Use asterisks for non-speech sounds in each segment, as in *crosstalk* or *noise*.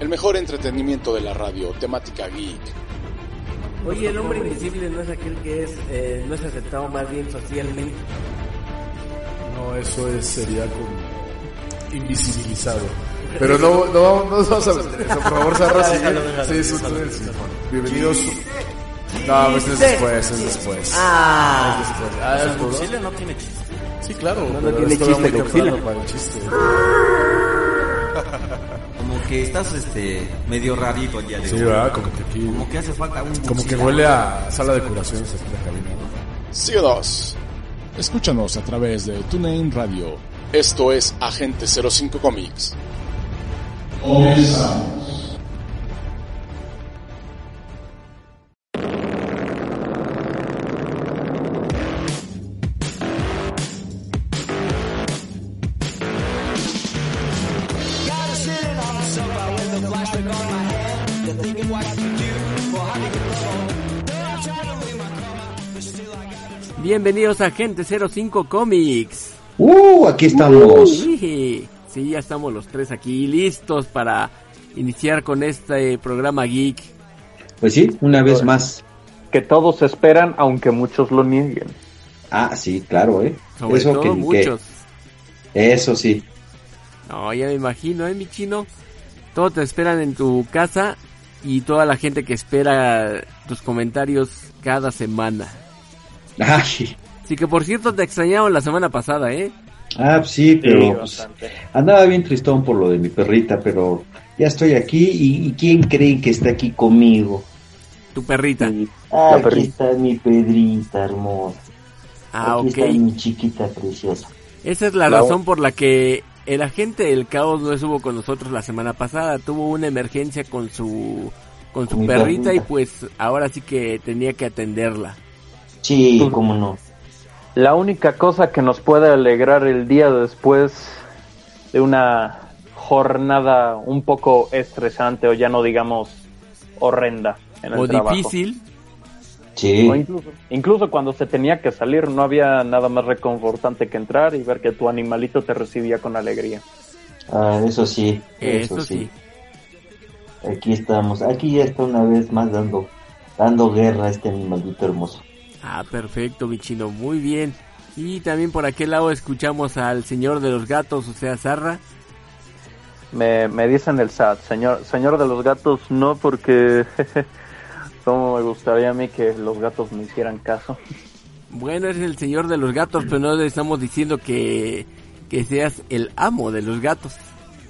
El mejor entretenimiento de la radio, temática geek. Oye, el hombre invisible no es aquel que es, eh, no es aceptado más bien socialmente. No, eso es, sería como invisibilizado. *laughs* Pero no, no, no nos vamos a meter eso, por favor, sigue. Sí, eso es, sí. Bienvenidos. No, pues es después, es después. Ah, Es después. Ah, después. Godzilla no tiene chiste. Sí, claro. No, no tiene chiste, Godzilla. para el chiste. *laughs* Que estás este medio rarito ya de Sí, ¿verdad? Como que aquí, Como que hace falta un como que huele a sala de curaciones aquí la cabina, ¿no? Síguenos. Escúchanos a través de TuneIn Radio. Esto es Agente 05 Comics. Comenzamos. Bienvenidos a Gente 05 Comics. Uh, aquí estamos. Sí, sí, ya estamos los tres aquí listos para iniciar con este programa geek. Pues sí, una vez más. que todos esperan, aunque muchos lo nieguen. Ah, sí, claro, ¿eh? Sobre Eso todo que, que- muchos. eso sí. No, ya me imagino, ¿eh, mi chino? Todos te esperan en tu casa y toda la gente que espera tus comentarios cada semana. Ay, Así que, por cierto, te extrañaron la semana pasada, ¿eh? ah, sí, pero Sí, pues, andaba bien tristón por lo de mi perrita, pero ya estoy aquí y, y ¿quién creen que está aquí conmigo? Tu perrita. Ah, La aquí perrita. está mi Pedrita hermosa. Ah, aquí ok. está mi chiquita preciosa. Esa es la La- razón por la que el agente del caos no estuvo con nosotros la semana pasada. Tuvo una emergencia con su con su Con perrita y pues ahora sí que tenía que atenderla. Sí, Pues- cómo no. La única cosa que nos puede alegrar el día después de una jornada un poco estresante o ya no digamos horrenda en el O trabajo. difícil. Sí. O incluso, incluso cuando se tenía que salir no había nada más reconfortante que entrar y ver que tu animalito te recibía con alegría. Ah, eso sí, Eso sí. Aquí estamos. Aquí ya está una vez más dando, dando guerra a este animalito hermoso. Ah, perfecto, mi chino, muy bien. Y también por aquel lado escuchamos al señor de los gatos, o sea, Zarra. Me, me dicen el SAT, señor, señor de los gatos, no porque *laughs* como me gustaría a mí que los gatos me hicieran caso. Bueno, eres el señor de los gatos, pero no le estamos diciendo que, que seas el amo de los gatos.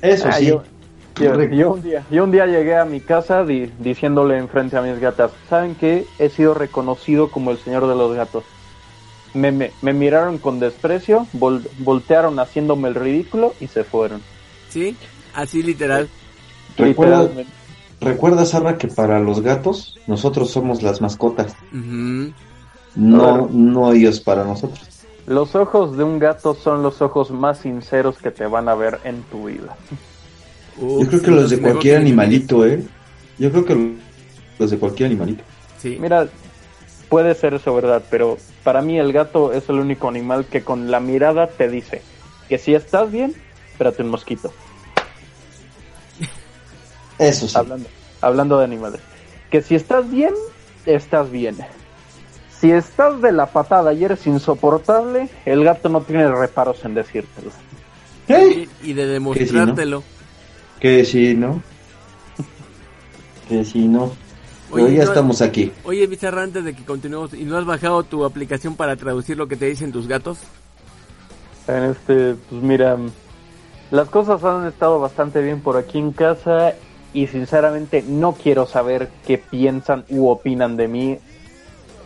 Eso Ah, sí. yo, yo- un día, yo un día llegué a mi casa di- diciéndole enfrente a mis gatas, ¿saben qué? He sido reconocido como el señor de los gatos. Me, me, me miraron con desprecio, vol- voltearon haciéndome el ridículo y se fueron. ¿Sí? Así literal. Recuerda, recuerda, Sarra, que para los gatos, nosotros somos las mascotas. Ujú. No, Claro. no ellos para nosotros. Los ojos de un gato son los ojos más sinceros que te van a ver en tu vida. Yo creo que los de cualquier animalito, ¿eh? Yo creo que los de cualquier animalito. Sí. Mira, puede ser eso verdad, pero para mí el gato es el único animal que con la mirada te dice que si estás bien, espérate un mosquito. Eso sí. Hablando, hablando de animales. Que si estás bien, estás bien. Si estás de la patada y eres insoportable, el gato no tiene reparos en decírtelo. ¿Qué? Y, y de demostrártelo. Que sí, ¿no? Que sí, ¿no? Pero Oye, ya no- estamos aquí. Oye, Bizarra, antes de que continuemos, ¿y no has bajado tu aplicación para traducir lo que te dicen tus gatos? En este, pues mira, las cosas han estado bastante bien por aquí en casa y sinceramente no quiero saber qué piensan u opinan de mí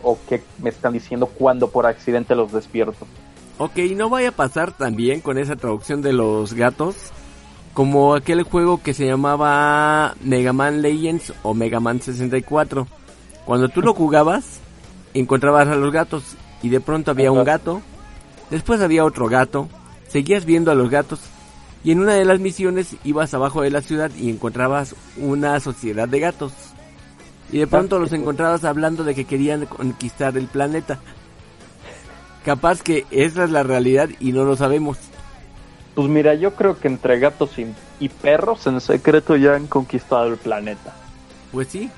o qué me están diciendo cuando por accidente los despierto. Ok, no vaya a pasar también con esa traducción de los gatos como aquel juego que se llamaba Mega Man Legends o Mega Man 64. Cuando tú lo *laughs* jugabas, encontrabas a los gatos y de pronto había un gato, después había otro gato, seguías viendo a los gatos y en una de las misiones ibas abajo de la ciudad y encontrabas una sociedad de gatos. Y de pronto los encontrabas hablando de que querían conquistar el planeta. Capaz que esa es la realidad y no lo sabemos. Pues mira, yo creo que entre gatos y, y perros en secreto ya han conquistado el planeta. Pues sí.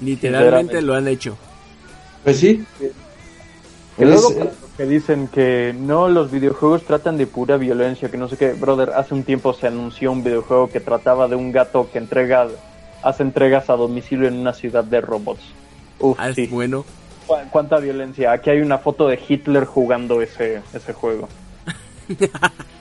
Literalmente lo han hecho. Pues sí. Que luego que dicen que no, los videojuegos tratan de pura violencia, que no sé qué. Brother, hace un tiempo se anunció un videojuego que trataba de un gato que entrega, hace entregas a domicilio en una ciudad de robots. Uf, Ah, es sí. bueno. Cu- ¿Cuánta violencia? Aquí hay una foto de Hitler jugando ese, ese juego. *laughs*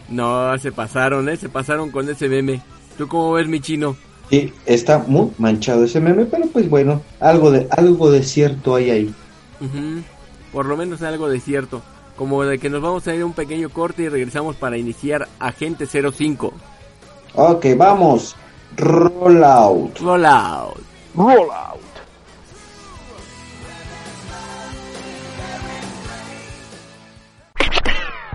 No, se pasaron, ¿eh? Se pasaron con ese meme. ¿Tú cómo ves mi chino? Sí, está muy manchado ese meme, pero pues bueno, algo de algo de cierto hay ahí. Por lo menos algo de cierto. Como de que nos vamos a ir a un pequeño corte y regresamos para iniciar Agente 05. Ok, vamos. Roll out. Roll out. Roll out.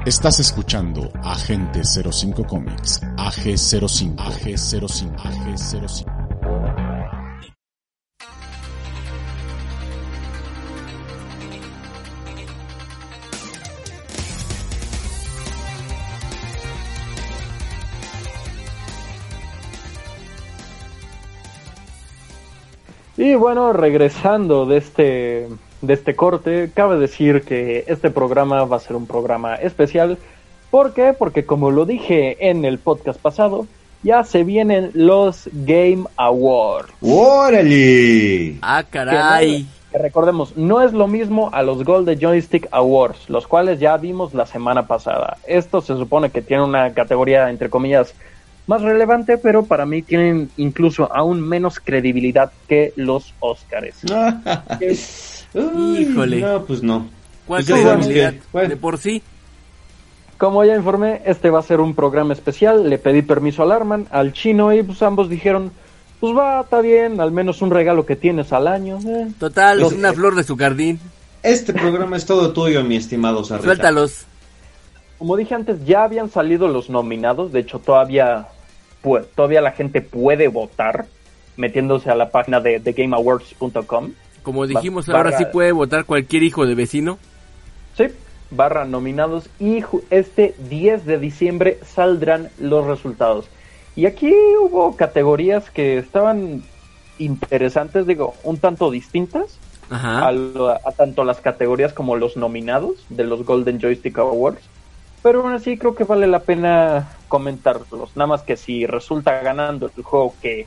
Estás escuchando Agente 05 Comics, AG05, AG05, AG05. Y bueno, regresando de este, de este corte, cabe decir que este programa va a ser un programa especial. ¿Por qué? Porque como lo dije en el podcast pasado, ya se vienen los Game Awards. ¡Órale! Ah, caray. Que recordemos, no es lo mismo a los Golden Joystick Awards, los cuales ya vimos la semana pasada. Esto se supone que tiene una categoría, entre comillas, más relevante, pero para mí tienen incluso aún menos credibilidad que los Oscars. Uy, *laughs* Híjole. No, pues no. ¿Cuál Pues credibilidad? que- bueno. De por sí. Como ya informé, este va a ser un programa especial. Le pedí permiso al Arman, al chino, y pues ambos dijeron: Pues va, está bien, al menos un regalo que tienes al año. eh". Total, Los- es una flor de su jardín. Este programa es todo tuyo, mi estimado Sarrita. Suéltalos. Como dije antes, ya habían salido los nominados. De hecho, todavía, todavía la gente puede votar metiéndose a la página de thegameawards.com. Como dijimos, Barra- ahora sí puede votar cualquier hijo de vecino. Sí, barra nominados. Y este 10 de diciembre saldrán los resultados. Y aquí hubo categorías que estaban interesantes, digo, un tanto distintas. Ajá. a, a tanto las categorías como los nominados de los Golden Joystick Awards. Pero aún así creo que vale la pena comentarlos. Nada más que si resulta ganando el juego que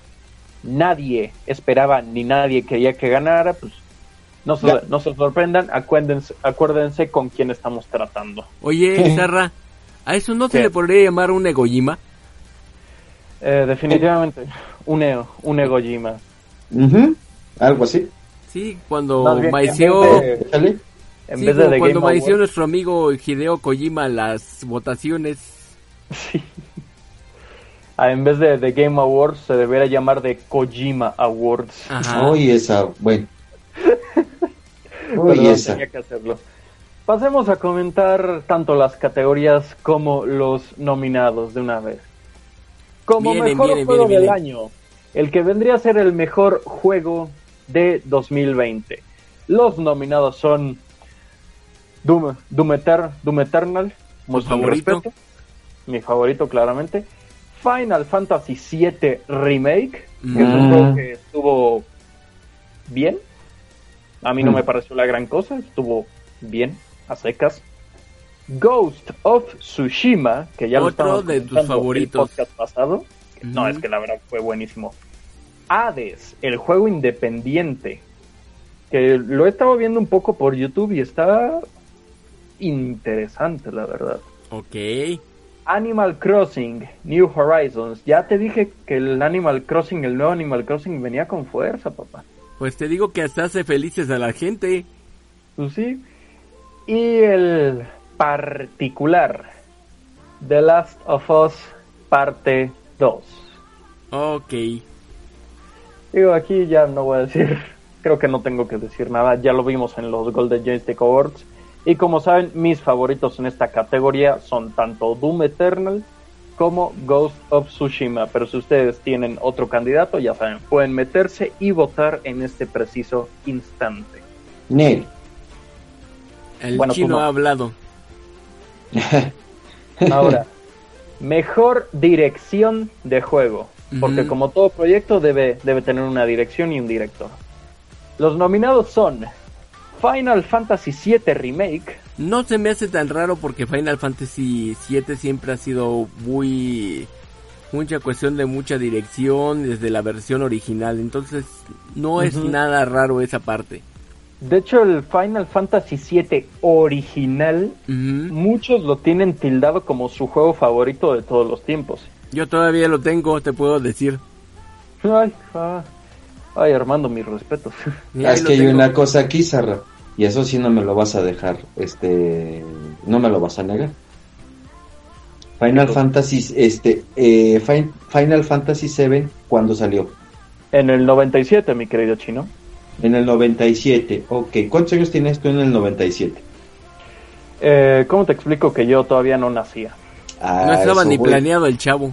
nadie esperaba ni nadie quería que ganara, pues no se, no se sorprendan. Acuérdense, acuérdense con quién estamos tratando. Oye, Zarra, ¿a eso no se ¿Qué? le podría llamar un egojima? Eh, definitivamente, un, e- un Egojima. Ujú, Algo así. Sí, cuando bien, en maició... vez de- Échale. En sí, vez de cuando maició nuestro amigo Hideo Kojima las votaciones. Sí. Ah, en vez de The Game Awards se debería llamar de Kojima Awards. Ajá. Oye, esa, bueno. *laughs* Oye, esa. tenía que hacerlo. Pasemos a comentar tanto las categorías como los nominados de una vez. Como Viene, mejor viene, juego viene, del año, el que vendría a ser el mejor juego de 2020. Los nominados son Doom, Doom, Eter- Doom Eternal, favorito? respeto, mi favorito claramente. Final Fantasy VII Remake, que es un Mm. juego que estuvo bien. A mí no Mm. me pareció la gran cosa, estuvo bien, a secas. Ghost of Tsushima, que ya lo Otro estábamos de tus en el favoritos. podcast pasado, No, es que la verdad fue buenísimo. Hades, el juego independiente. Que lo he estado viendo un poco por YouTube y está interesante, la verdad. Ok. Animal Crossing, New Horizons. Ya te dije que el Animal Crossing, el nuevo Animal Crossing venía con fuerza, papá. Pues te digo que hasta hace felices a la gente. Pues sí. Y el particular, The Last of Us Parte 2. Ok. Digo, aquí ya no voy a decir, *laughs* creo que no tengo que decir nada, ya lo vimos en los Golden Joystick Awards. Y como saben, mis favoritos en esta categoría son tanto Doom Eternal como Ghost of Tsushima. Pero si ustedes tienen otro candidato, ya saben, pueden meterse y votar en este preciso instante. Nel. El Bueno, chino no. ha hablado. *laughs* Ahora, mejor dirección de juego. Porque como todo proyecto debe, debe tener una dirección y un director. Los nominados son Final Fantasy VII Remake, No se me hace tan raro porque Final Fantasy VII siempre ha sido muy... Mucha cuestión de mucha dirección desde la versión original. Entonces no es nada raro esa parte. De hecho, el Final Fantasy VII original, muchos lo tienen tildado como su juego favorito de todos los tiempos. Yo todavía lo tengo, te puedo decir. Ay, ah, ay Armando, mis respetos. Es que hay una cosa aquí, Sarra, y eso sí no me lo vas a dejar, este, no me lo vas a negar. Final Fantasy, este, eh, Fin- Final Fantasy VII, ¿cuándo salió? En el 97, mi querido chino. En el 97, ok. ¿Cuántos años tienes tú en el 97? Eh, ¿Cómo te explico que yo todavía no nacía? No estaba ni voy. planeado el chavo.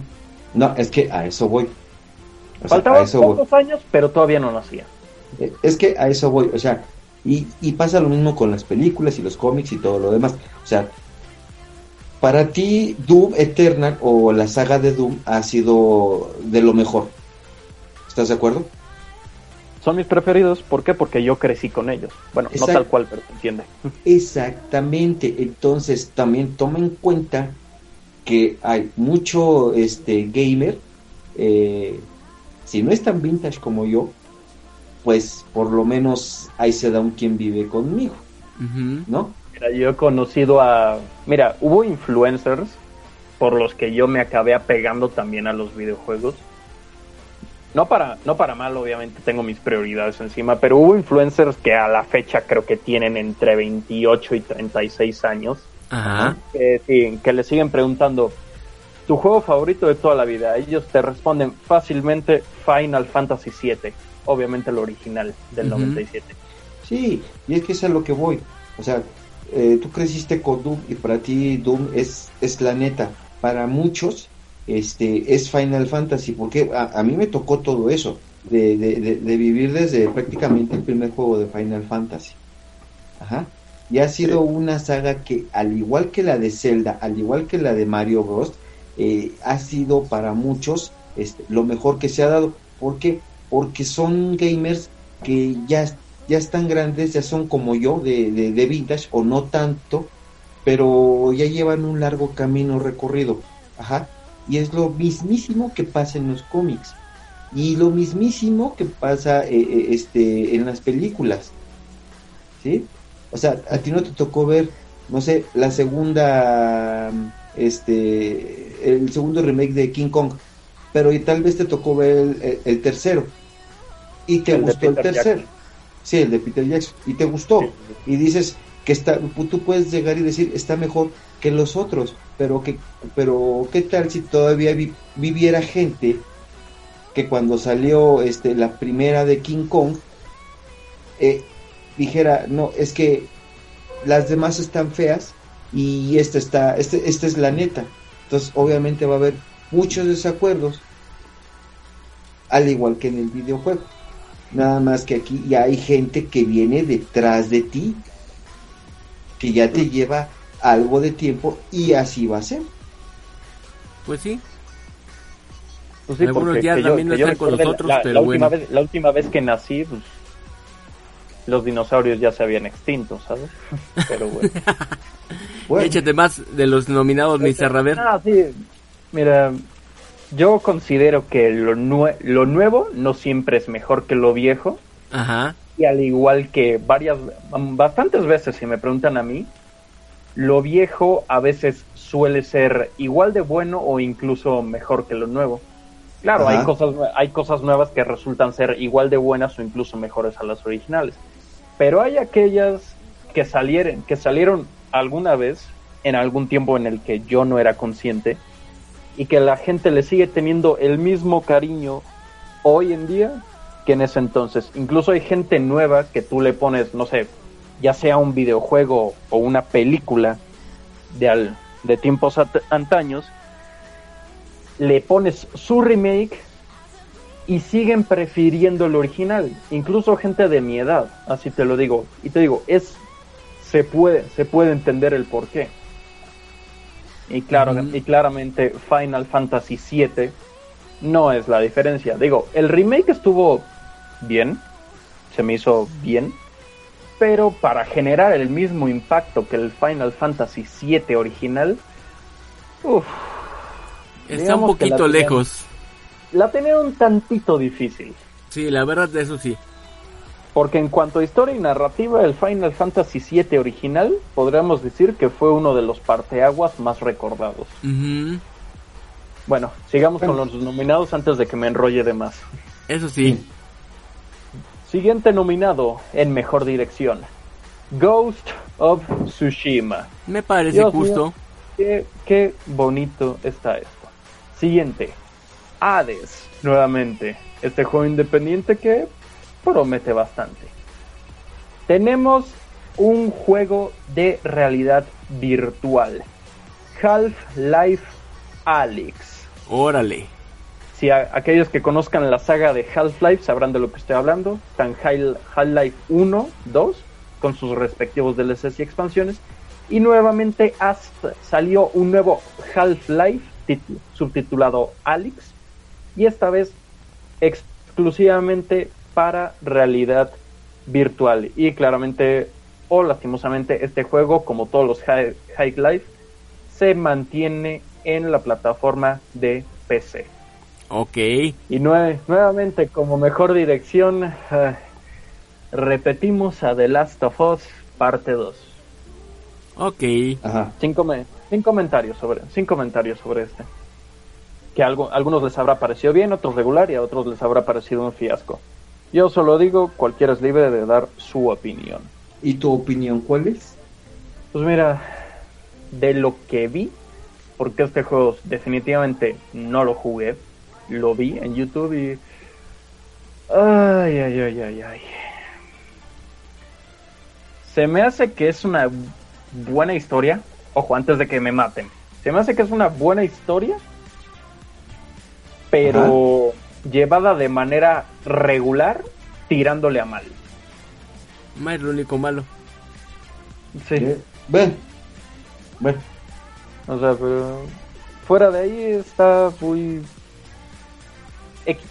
No, es que a eso voy. O sea, a Faltaban voy. pocos años, pero todavía no nacía. Eh, Es que a eso voy, o sea, y, y pasa lo mismo con las películas y los cómics y todo lo demás. O sea, para ti Doom Eternal o la saga de Doom ha sido de lo mejor. ¿Estás de acuerdo? Son mis preferidos, ¿por qué? Porque yo crecí con ellos. Bueno, no tal cual, pero se entiende. Exactamente. Entonces, también toma en cuenta que hay mucho este gamer, eh, si no es tan vintage como yo, pues por lo menos ahí se da un quien vive conmigo. ¿no? Mira, yo he conocido a... Mira, hubo influencers por los que yo me acabé apegando también a los videojuegos. No para, no para mal, obviamente tengo mis prioridades encima, pero hubo influencers que a la fecha creo que tienen entre 28 y 36 años, Ajá. que, sí, que le siguen preguntando, ¿tu juego favorito de toda la vida? Ellos te responden fácilmente Final Fantasy VII, obviamente el original del Ujú. 97. Sí, y es que es a lo que voy. O sea, eh, tú creciste con Doom y para ti Doom es, es la neta. Para muchos este es Final Fantasy, porque a, a mí me tocó todo eso, de, de, de, de vivir desde prácticamente el primer juego de Final Fantasy. Ajá. Y ha sido una saga que, al igual que la de Zelda, al igual que la de Mario Bros., eh, ha sido para muchos este, lo mejor que se ha dado. ¿Por qué? Porque son gamers que ya, ya están grandes, ya son como yo, de, de, de vintage, o no tanto, pero ya llevan un largo camino recorrido. Ajá. Y es lo mismísimo que pasa en los cómics. Y lo mismísimo que pasa eh, eh, este, en las películas. ¿Sí? O sea, a ti no te tocó ver, no sé, la segunda, este, el segundo remake de King Kong, pero y tal vez te tocó ver el, tercero y te El gustó el. Jackson. Sí, el de Peter Jackson. Y te gustó. Y dices que está, tú puedes llegar y decir está mejor que los otros, pero que, pero qué tal si todavía vi- viviera gente que cuando salió este la primera de King Kong eh, dijera no es que las demás están feas y esta está este esta es la neta entonces obviamente va a haber muchos desacuerdos al igual que en el videojuego nada más que aquí ya hay gente que viene detrás de ti que ya te lleva algo de tiempo y así va a ser Pues sí. Pues sí, Algunos porque ya yo- también no están con nosotros, la, pero la última bueno. vez, la última vez que nací, pues, los dinosaurios ya se habían extinto, ¿sabes? *laughs* Pero bueno. Bueno, *laughs* Échate más de los nominados, mi Raver. Ah, sí. Mira, yo considero que lo, nue- lo nuevo no siempre es mejor que lo viejo. Ajá. Y al igual que varias, bastantes veces, si me preguntan a mí, lo viejo a veces suele ser igual de bueno o incluso mejor que lo nuevo. Claro, Ajá. hay cosas, hay cosas nuevas que resultan ser igual de buenas o incluso mejores a las originales. Pero hay aquellas que salieron, que salieron alguna vez, en algún tiempo en el que yo no era consciente, y que la gente le sigue teniendo el mismo cariño hoy en día que en ese entonces. Incluso hay gente nueva que tú le pones, no sé, ya sea un videojuego o una película de, al- de tiempos antaños, le pones su remake y siguen prefiriendo el original. Incluso gente de mi edad, así te lo digo. Y te digo, es se puede se puede entender el porqué. Y claro, y claramente Final Fantasy VII no es la diferencia. Digo, el remake estuvo bien, se me hizo bien, pero para generar el mismo impacto que el Final Fantasy VII original, uff, Está un la poquito tenían- lejos. la tenía un tantito difícil. Sí, la verdad, de eso sí. Porque en cuanto a historia y narrativa, el Final Fantasy VII original podríamos decir que fue uno de los parteaguas más recordados. Bueno, sigamos con los nominados antes de que me enrolle de más. Eso sí. Siguiente nominado en mejor dirección: Ghost of Tsushima. Me parece Dios justo. mío, qué, qué bonito está esto. Siguiente: Hades, nuevamente. Este juego independiente que promete bastante. Tenemos un juego de realidad virtual. Half-Life Alyx. Órale. Si aquellos que conozcan la saga de Half-Life sabrán de lo que estoy hablando. Están Hal- Half-Life 1, 2, con sus respectivos DLCs y expansiones. Y nuevamente hasta salió un nuevo Half-Life tit- subtitulado Alyx. Y esta vez exclusivamente para realidad virtual. Y claramente, o lastimosamente, este juego, como todos los Hi- Half-Life, se mantiene en la plataforma de PC. Ok. Y nue- nuevamente, como mejor dirección, eh, repetimos a The Last of Us parte 2. Ok. Ajá. Sin, come- sin comentarios sobre, sin comentarios sobre este. Que algo, a algunos les habrá parecido bien, otros regular y a otros les habrá parecido un fiasco. Yo solo digo, cualquiera es libre de dar su opinión. ¿Y tu opinión cuál es? Pues mira, de lo que vi, porque este juego definitivamente no lo jugué, lo vi en YouTube y... Ay, ay, ay, ay, ay. Se me hace que es una buena historia. Ojo, antes de que me maten. Se me hace que es una buena historia, pero llevada de manera regular, tirándole a mal. Más es lo único malo. Sí. Ven. Ven. O sea, pero fuera de ahí está muy X.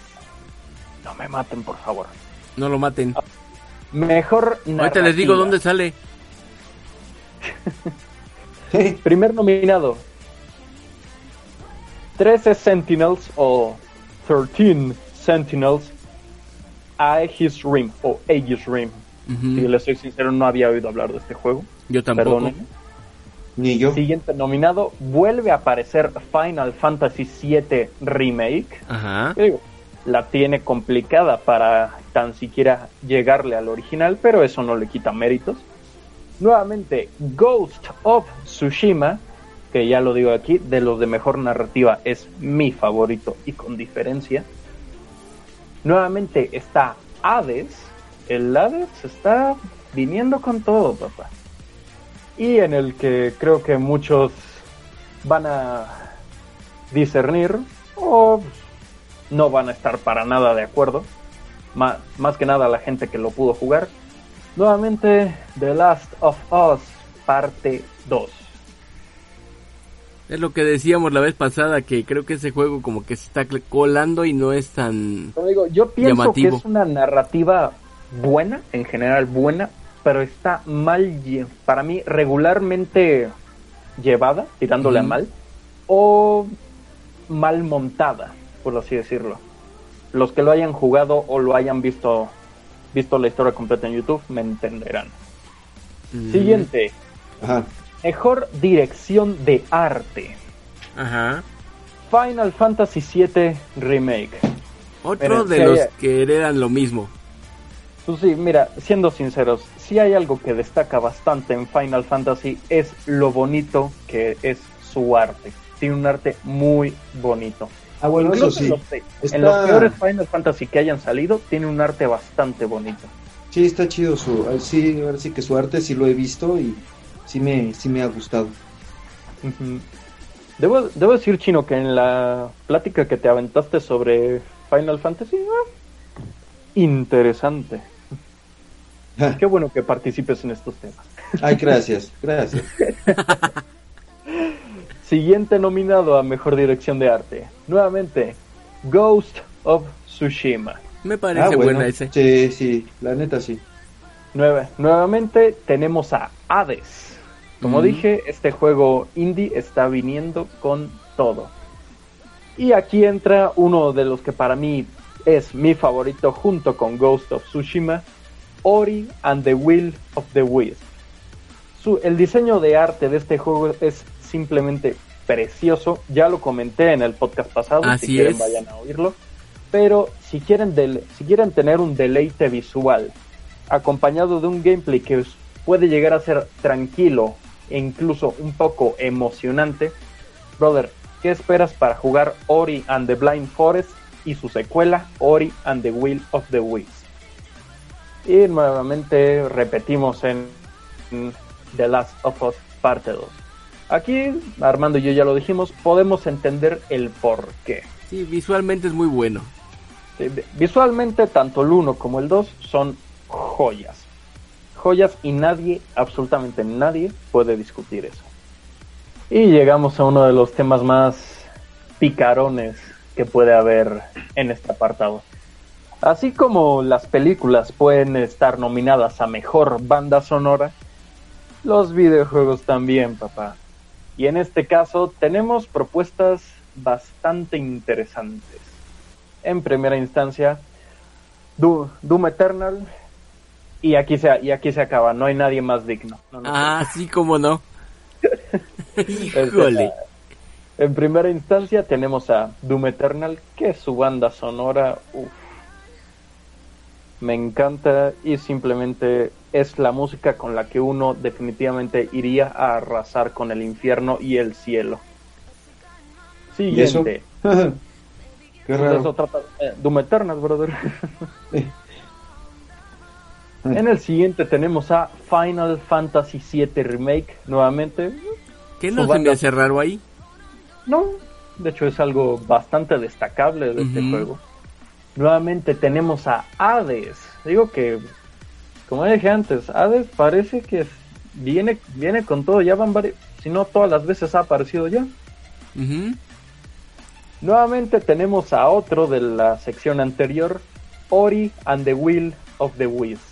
No me maten, por favor. No lo maten. Mejor Ahorita les digo narrativa. dónde sale. *laughs* Primer nominado. 13 Sentinels o 13 Sentinels Aegis Rim o Aegis Rim. Si les soy sincero, no había oído hablar de este juego. Yo tampoco. Perdónenme. Ni yo. Siguiente nominado, vuelve a aparecer Final Fantasy VII Remake. Ajá. Yo digo, la tiene complicada para tan siquiera llegarle al original, pero eso no le quita méritos. Nuevamente, Ghost of Tsushima, que ya lo digo aquí, de los de mejor narrativa es mi favorito y con diferencia. Nuevamente está Hades. El Hades está viniendo con todo, papá. Y en el que creo que muchos van a discernir o no van a estar para nada de acuerdo. Ma- más que nada la gente que lo pudo jugar. Nuevamente, The Last of Us, parte 2. Es lo que decíamos la vez pasada, que creo que ese juego como que se está colando y no es tan... Digo, yo pienso Llamativo. que es una narrativa buena, en general buena, pero está mal, para mí, regularmente llevada, tirándole Ujú. a mal, o mal montada, por así decirlo. Los que lo hayan jugado o lo hayan visto, visto la historia completa en YouTube me entenderán. Mm. Siguiente, Ajá. Mejor dirección de arte. Ajá. Final Fantasy VII Remake. Otro Miren, de si los hay- que heredan lo mismo. Pues sí, mira, siendo sinceros, si hay algo que destaca bastante en Final Fantasy es lo bonito que es su arte. Tiene un arte muy bonito. Ah, bueno, eso Incluso sí. en, los, Está- en los peores Final Fantasy que hayan salido, tiene un arte bastante bonito. Sí, está chido su, ah, sí, ahora sí que su arte sí lo he visto y sí me, sí me ha gustado. Debo, debo decir, Chino, que en la plática que te aventaste sobre Final Fantasy, ah, interesante. Qué bueno que participes en estos temas. Ay, gracias, gracias. *laughs* Siguiente nominado a Mejor Dirección de Arte. Nuevamente, Ghost of Tsushima. Me parece Ah, bueno, buena ese. Sí, sí, la neta sí. Nueve- nuevamente tenemos a Hades. Como dije, este juego indie está viniendo con todo. Y aquí entra uno de los que para mí es mi favorito junto con Ghost of Tsushima, Ori and the Will of the Wisp. Su- el diseño de arte de este juego es simplemente precioso. Ya lo comenté en el podcast pasado, Así si quieren es. vayan a oírlo. Pero si quieren, del- si quieren tener un deleite visual acompañado de un gameplay que puede llegar a ser tranquilo e incluso un poco emocionante, brother, ¿qué esperas para jugar Ori and the Blind Forest y su secuela Ori and the Will of the Wisp? Y nuevamente repetimos en The Last of Us parte 2. Aquí, Armando y yo ya lo dijimos, podemos entender el por qué. Sí, visualmente es muy bueno. Visualmente, tanto el 1 como el 2 son joyas. Joyas y nadie, absolutamente nadie, puede discutir eso. Y llegamos a uno de los temas más picarones que puede haber en este apartado. Así como las películas pueden estar nominadas a mejor banda sonora, los videojuegos también, papá. Y en este caso tenemos propuestas bastante interesantes. En primera instancia, Do- Doom Eternal. Y aquí, se, y aquí se acaba, no hay nadie más digno. No, no, Ah, sí, cómo no. *laughs* Este, Híjole. En primera instancia tenemos a Doom Eternal, que su banda sonora uf, me encanta y simplemente es la música con la que uno definitivamente iría a arrasar con el infierno y el cielo. ¿Y eso? Siguiente. *laughs* Qué raro. eso trata eh, Doom Eternal, brother. Eh. en el siguiente tenemos a Final Fantasy VII Remake, nuevamente. ¿Qué no se me hace raro ahí? No, de hecho es algo bastante destacable de este juego. Nuevamente tenemos a Hades. Digo que, como dije antes, Hades parece que viene, viene con todo. Ya van varios, si no todas las veces ha aparecido ya. Ujú. Nuevamente tenemos a otro de la sección anterior, Ori and the Will of the Wisp.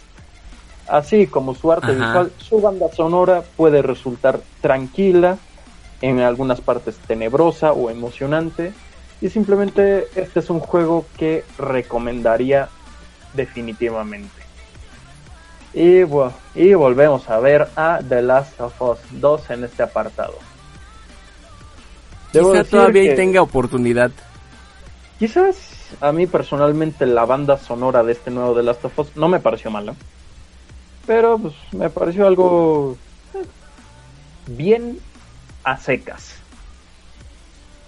Así como su arte Ajá. visual, su banda sonora puede resultar tranquila, en algunas partes tenebrosa o emocionante. Y simplemente este es un juego que recomendaría definitivamente. Y, y volvemos a ver a The Last of Us 2 en este apartado. Debo Quizá todavía que- tenga oportunidad. Quizás a mí personalmente la banda sonora de este nuevo The Last of Us no me pareció mala. Pero pues me pareció algo eh, bien a secas.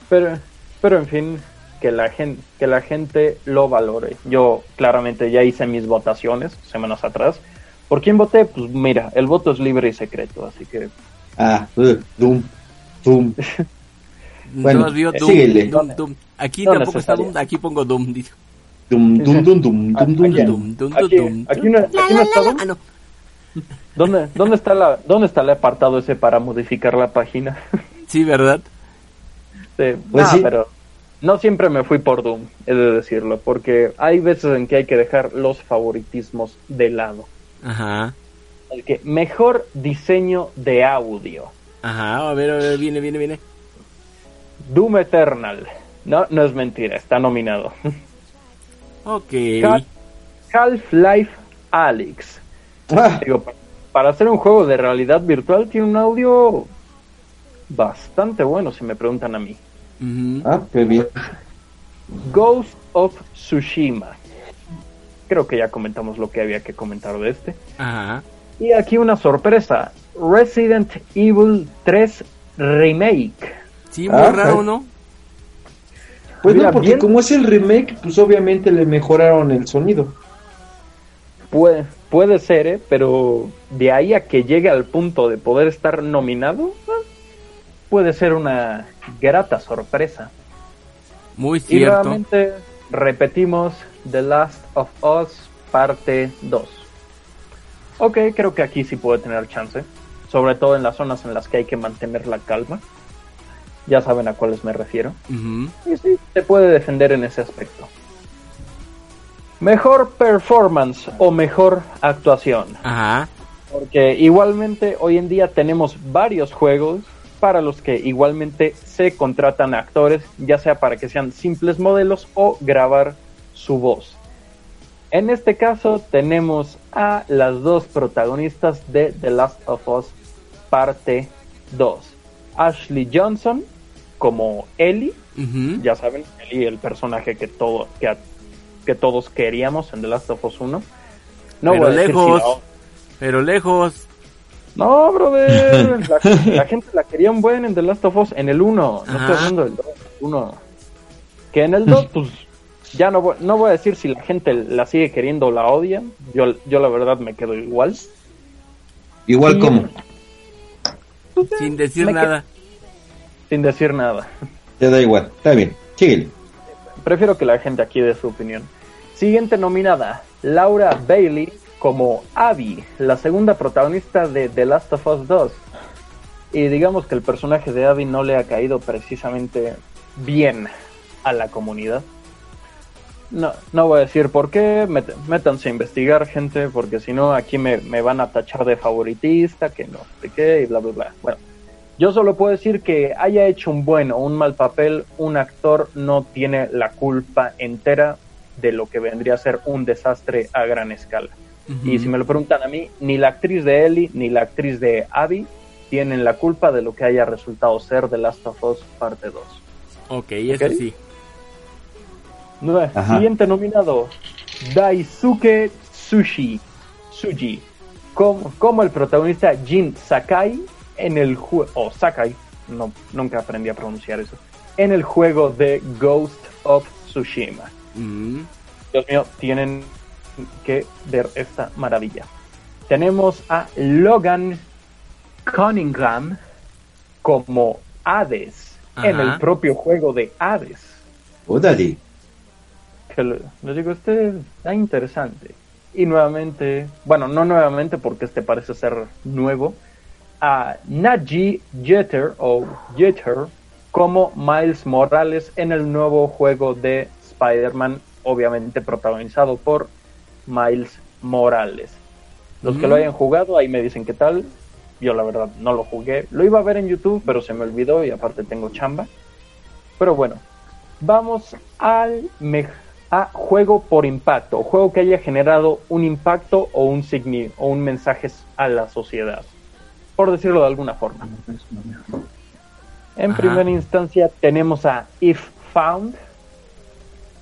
Pero, pero en fin, que la gente, que la gente lo valore. Yo claramente ya hice mis votaciones semanas atrás. ¿Por quién voté? Pues mira, el voto es libre y secreto, así que Ah, uh, Doom, Doom. *laughs* Bueno, no has visto Doom, síguele. Doom, Doom. Aquí No tampoco está. Doom, aquí pongo Doom. dice. Doom, Doom, Doom, Doom, Doom, Doom, aquí- Doom. Doom, Doom, aquí, Doom, aquí no, aquí no está Doom. Ah, no. ¿Dónde, dónde, está la, ¿Dónde está el apartado ese para modificar la página? *laughs* Sí, ¿verdad? Sí, Pues nah, sí. pero no siempre me fui por Doom, he de decirlo, porque hay veces en que hay que dejar los favoritismos de lado. Ajá. El que mejor diseño de audio. Ajá, a ver, a ver, viene, viene, viene. Doom Eternal. No, no es mentira, está nominado. *laughs* Ok. Half-Life Alyx. Ah, *laughs* Digo, para hacer un juego de realidad virtual tiene un audio bastante bueno, si me preguntan a mí. Ah, qué bien. Ghost of Tsushima. Creo que ya comentamos lo que había que comentar de este. Ajá. Y aquí una sorpresa. Resident Evil 3 Remake. Sí, muy Ah, raro. ¿no? Pues Mira, no, porque bien- como es el remake, pues obviamente le mejoraron el sonido. Puede, puede ser, ¿eh? pero de ahí a que llegue al punto de poder estar nominado, eh, puede ser una grata sorpresa. Muy Y cierto. nuevamente repetimos The Last of Us parte 2. Ok, creo que aquí sí puede tener chance, sobre todo en las zonas en las que hay que mantener la calma. Ya saben a cuáles me refiero. Y sí, se puede defender en ese aspecto. Mejor performance o mejor actuación. Ajá. Porque igualmente hoy en día tenemos varios juegos para los que igualmente se contratan actores, ya sea para que sean simples modelos o grabar su voz. En este caso tenemos a las dos protagonistas de The Last of Us parte 2. Ashley Johnson como Ellie, ya saben, Ellie el personaje que todo que, a- que todos queríamos en The Last of Us 1. No Pero si lejos. Pero lejos. no, brother. *laughs* La, la gente la quería un buen en The Last of Us en el 1. No Ajá. estoy hablando del 2. 1. Que en el 2, *laughs* pues ya no voy, no voy a decir si la gente la sigue queriendo o la odia. Yo, yo la verdad me quedo igual. Igual Sí. como. Sin decir Me nada. Sin decir nada. Te da igual. Está bien. Síguele. Prefiero que la gente aquí dé su opinión. Siguiente nominada, Laura Bailey como Abby, la segunda protagonista de The Last of Us 2. Y digamos que el personaje de Abby no le ha caído precisamente bien a la comunidad. No, no voy a decir por qué, met- métanse a investigar gente, porque si no aquí me, me van a tachar de favoritista, que no sé qué, y bla, bla, bla. Bueno, yo solo puedo decir que haya hecho un buen o un mal papel, un actor no tiene la culpa entera de lo que vendría a ser un desastre a gran escala. Y si me lo preguntan a mí, ni la actriz de Ellie ni la actriz de Abby tienen la culpa de lo que haya resultado ser The Last of Us parte 2. Ok, eso Ok. sí. Ajá. Siguiente nominado, Daisuke Sushi, Suji, como, como el protagonista Jin Sakai en el juego, o Sakai, no, nunca aprendí a pronunciar eso, en el juego de Ghost of Tsushima. Dios mío, tienen que ver esta maravilla. Tenemos a Logan Cunningham como Hades en el propio juego de Hades. Órale. Que lo- digo, este está interesante. Y nuevamente, bueno, no nuevamente porque este parece ser nuevo, a Naji Jeter o Jeter como Miles Morales en el nuevo juego de Spider-Man, obviamente protagonizado por Miles Morales. Los que Mm. lo hayan jugado, ahí me dicen qué tal. Yo la verdad no lo jugué. Lo iba a ver en YouTube, pero se me olvidó y aparte tengo chamba. Pero bueno, vamos al me- a juego por impacto, juego que haya generado un impacto o un signi o un mensaje a la sociedad, por decirlo de alguna forma. En Ajá. primera instancia tenemos a If Found.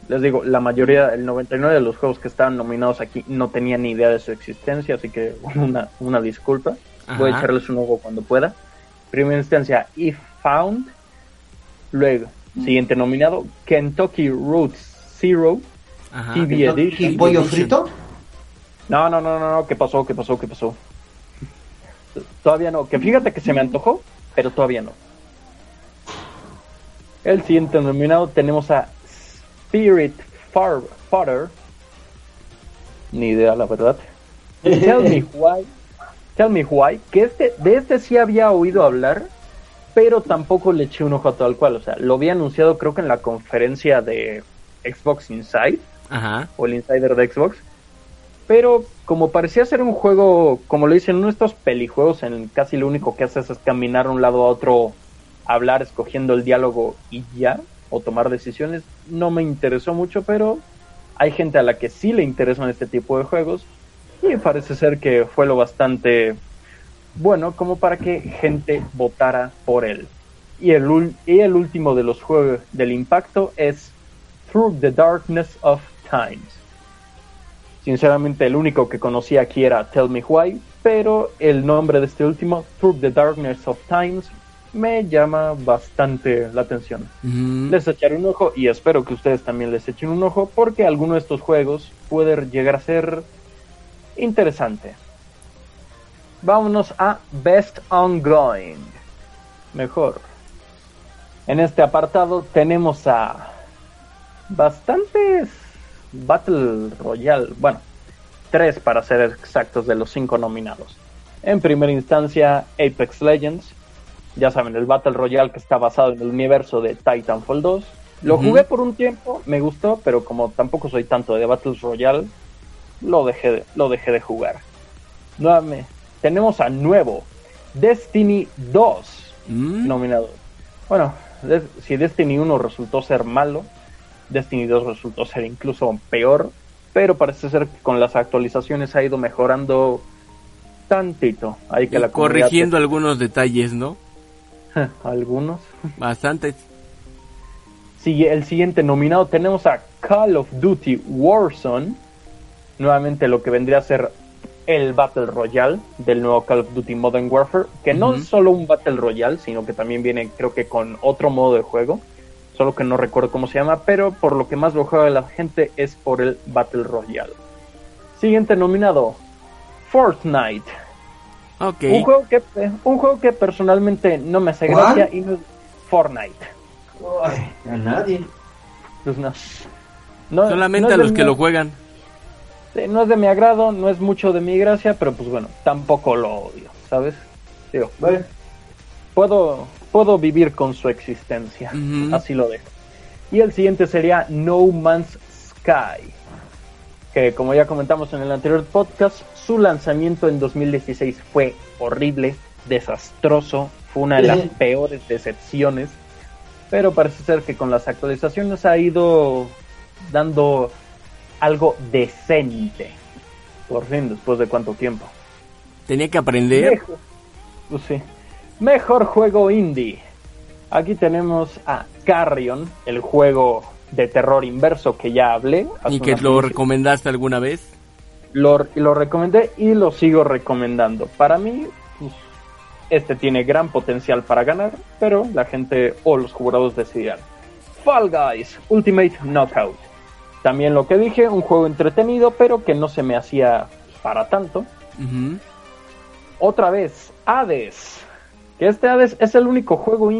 Les digo, la mayoría, el 99 de los juegos que estaban nominados aquí no tenía ni idea de su existencia, así que *laughs* una, una disculpa. Voy a Ajá. echarles un ojo cuando pueda. Primera instancia, If Found. Luego, siguiente nominado, Kentucky Routes Zero Ajá. TV ¿Y Edition. pollo frito? No, no, no, no, no, ¿qué pasó? ¿Qué pasó? ¿Qué pasó? Todavía no, que fíjate que se me antojó, pero todavía no. El siguiente nominado tenemos a Spirit Far Father. Ni idea, la verdad. *laughs* Tell me why. Tell me why. Que este, de este sí había oído hablar, pero tampoco le eché un ojo a tal cual. O sea, lo había anunciado creo que en la conferencia de Xbox Inside Ajá. o el insider de Xbox. Pero como parecía ser un juego, como lo dicen, uno de estos pelijuegos en el casi lo único que haces es caminar de un lado a otro, hablar, escogiendo el diálogo y ya. O tomar decisiones. No me interesó mucho, pero hay gente a la que sí le interesan este tipo de juegos y parece ser que fue lo bastante bueno como para que gente votara por él. Y el, y el último de los juegos del impacto es Through the Darkness of Times. Sinceramente, el único que conocí aquí era Tell Me Why, pero el nombre de este último, Through the Darkness of Times, me llama bastante la atención. Les echaré un ojo y espero que ustedes también les echen un ojo porque alguno de estos juegos puede llegar a ser interesante. Vámonos a Best Ongoing. Mejor. En este apartado tenemos a bastantes Battle Royale. Bueno, tres para ser exactos de los cinco nominados. En primera instancia, Apex Legends. Ya saben, el Battle Royale que está basado en el universo de Titanfall 2. Lo jugué por un tiempo, me gustó, pero como tampoco soy tanto de Battle Royale, lo dejé de, lo dejé de jugar. Nuevamente, tenemos a nuevo Destiny 2 Mm. nominado. Bueno, si Destiny 1 resultó ser malo, Destiny 2 resultó ser incluso peor, pero parece ser que con las actualizaciones ha ido mejorando tantito. Hay que Y la corrigiendo algunos detalles, ¿no? *laughs* algunos. Bastantes. Sigue el siguiente nominado tenemos a Call of Duty Warzone. Nuevamente lo que vendría a ser el Battle Royale del nuevo Call of Duty Modern Warfare, que no es solo un Battle Royale, sino que también viene creo que con otro modo de juego, solo que no recuerdo cómo se llama, pero por lo que más lo juega la gente es por el Battle Royale. Siguiente nominado, Fortnite. Un juego que un juego que personalmente no me hace ¿Cuál? gracia y no es Fortnite. A nadie. Pues no. No- Solamente no a los mi- que lo juegan. sí, no es de mi agrado, no es mucho de mi gracia, pero pues bueno, tampoco lo odio, ¿sabes? Digo, Bueno, puedo, puedo vivir con su existencia, así lo dejo. Y el siguiente sería No Man's Sky, que como ya comentamos en el anterior podcast, su lanzamiento en 2016 fue horrible, desastroso, fue una de las peores decepciones, pero parece ser que con las actualizaciones ha ido dando algo decente, por fin, después de cuánto tiempo. Tenía que aprender. Mejor, pues sí. Mejor juego indie. Aquí tenemos a Carrion, el juego de terror inverso que ya hablé. Y que lo recomendaste alguna vez. Lo, lo recomendé y lo sigo recomendando. Para mí, pues, este tiene gran potencial para ganar, pero la gente o los jurados decidirán. Fall Guys Ultimate Knockout. También lo que dije, un juego entretenido, pero que no se me hacía para tanto. Otra vez, Hades. Que este Hades es el único juego